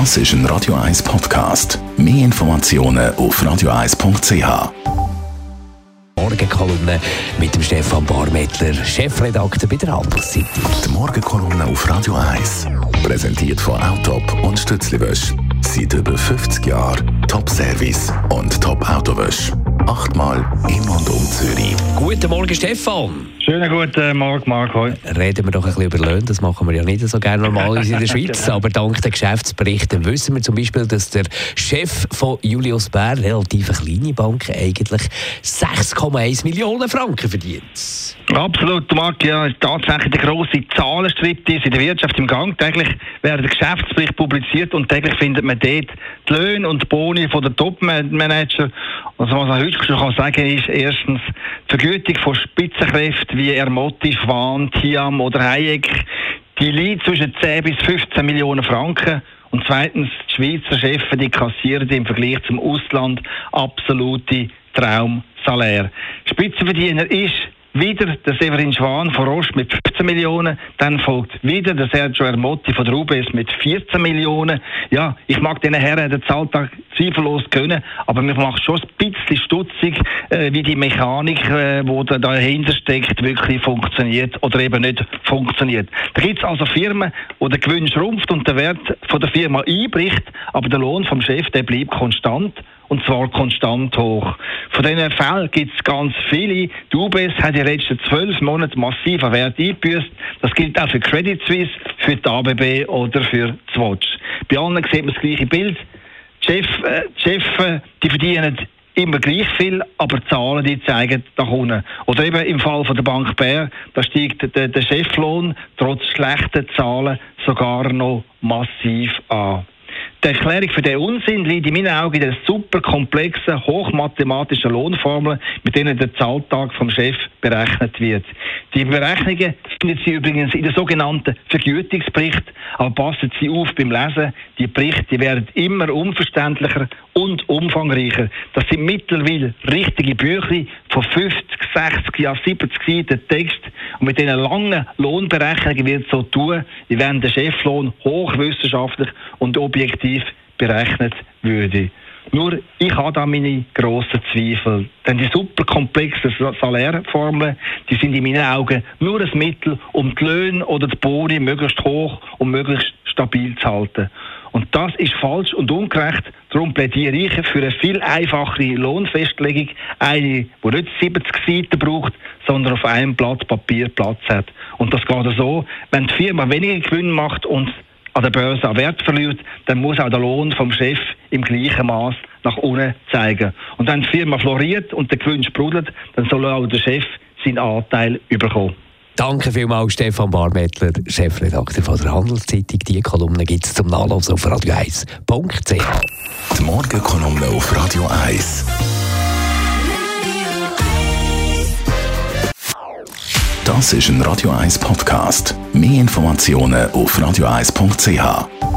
Das ist ein Radio 1 Podcast. Mehr Informationen auf radio1.ch. Morgenkolumne mit dem Stefan Barmettler, Chefredakteur bei der Handelszeitung. Die Morgenkolumne auf Radio 1. Präsentiert von Autop und Stützliwösch. Seit über 50 Jahren Top-Service und Top-Autowösch. Achtmal in und um Zürich. Guten Morgen, Stefan. Schönen guten Morgen, Marco. Reden wir doch ein bisschen über Löhne. Das machen wir ja nicht so gerne normalerweise in der Schweiz. Aber dank der Geschäftsberichte wissen wir zum Beispiel, dass der Chef von Julius Bär, relativ eine kleine Bank, eigentlich 6,1 Millionen Franken verdient. Absolut, Marc. Ja, tatsächlich der grosse Zahlenstrip ist in der Wirtschaft im Gang. Täglich werden der Geschäftsbericht publiziert und täglich findet man dort die Löhne und die Boni von der Top-Manager. Also was heute schon sagen kann, ist erstens die Vergütung von Spitzenkräften wie Ermotti, Schwan, Tiam oder Hayek. Die liegt zwischen 10 bis 15 Millionen Franken. Und zweitens, die Schweizer Chefs, die kassieren im Vergleich zum Ausland absolute Traumsalär. Spitzenverdiener ist wieder der Severin Schwan von Roche mit 15 Millionen. Dann folgt wieder der Sergio Ermotti von der UBS mit 14 Millionen. Ja, ich mag den Herren den Zahltag zweifellos gönnen, aber mir macht schon ein bisschen stutzig, äh, wie die Mechanik, äh, die da dahinter steckt, wirklich funktioniert oder eben nicht funktioniert. Da gibt es also Firmen, wo der Gewinn schrumpft und der Wert von der Firma einbricht, aber der Lohn vom Chef, der bleibt konstant und zwar konstant hoch. Von diesen Fällen gibt es ganz viele. Die UBS hat in den letzten zwölf Monaten massiv an Wert eingebüßt. Das gilt auch für Credit Suisse, für die ABB oder für Swatch. Bei allen sieht man das gleiche Bild. Die Chefs, äh, die, Chefs äh, die verdienen immer gleich viel, aber die Zahlen die zeigen nach unten. Oder eben im Fall von der Bank Bär, da steigt der, der Cheflohn trotz schlechter Zahlen sogar noch massiv an. Die Erklärung für den Unsinn liegt in meinen Augen in der super komplexen, hochmathematischen Lohnformel, mit denen der Zahltag vom Chef berechnet wird. Die Berechnungen finden Sie übrigens in der sogenannten Vergütungsbericht, aber passen Sie auf beim Lesen, die Berichte werden immer unverständlicher und umfangreicher. Das sind mittlerweile richtige Bücher von 50, 60, ja 70 Seiten Text und mit diesen langen Lohnberechnungen wird so tun, wie wenn der Cheflohn hochwissenschaftlich und objektiv berechnet würde. Nur ich habe da meine grossen Zweifel. Denn die super komplexen Salärformeln, die sind in meinen Augen nur ein Mittel, um die Löhne oder die Boni möglichst hoch und möglichst stabil zu halten. Und das ist falsch und ungerecht. Darum plädiere ich für eine viel einfachere Lohnfestlegung. Eine, die nicht 70 Seiten braucht, sondern auf einem Blatt Papier Platz hat. Und das geht so, wenn die Firma weniger Gewinn macht und an der Börse an Wert verliert, dann muss auch der Lohn vom Chef im gleichen Maß nach unten zeigen. Und wenn die Firma floriert und der Gewinn sprudelt, dann soll auch der Chef seinen Anteil überkommen. Danke vielmals, Stefan Barmettler, Chefredakteur von der Handelszeitung. Die Kolumne gibt es zum Nachlesen auf radio1.ch. Die Morgenkolumne auf Radio 1. Das ist ein Radio 1 Podcast. Mehr Informationen auf radio1.ch.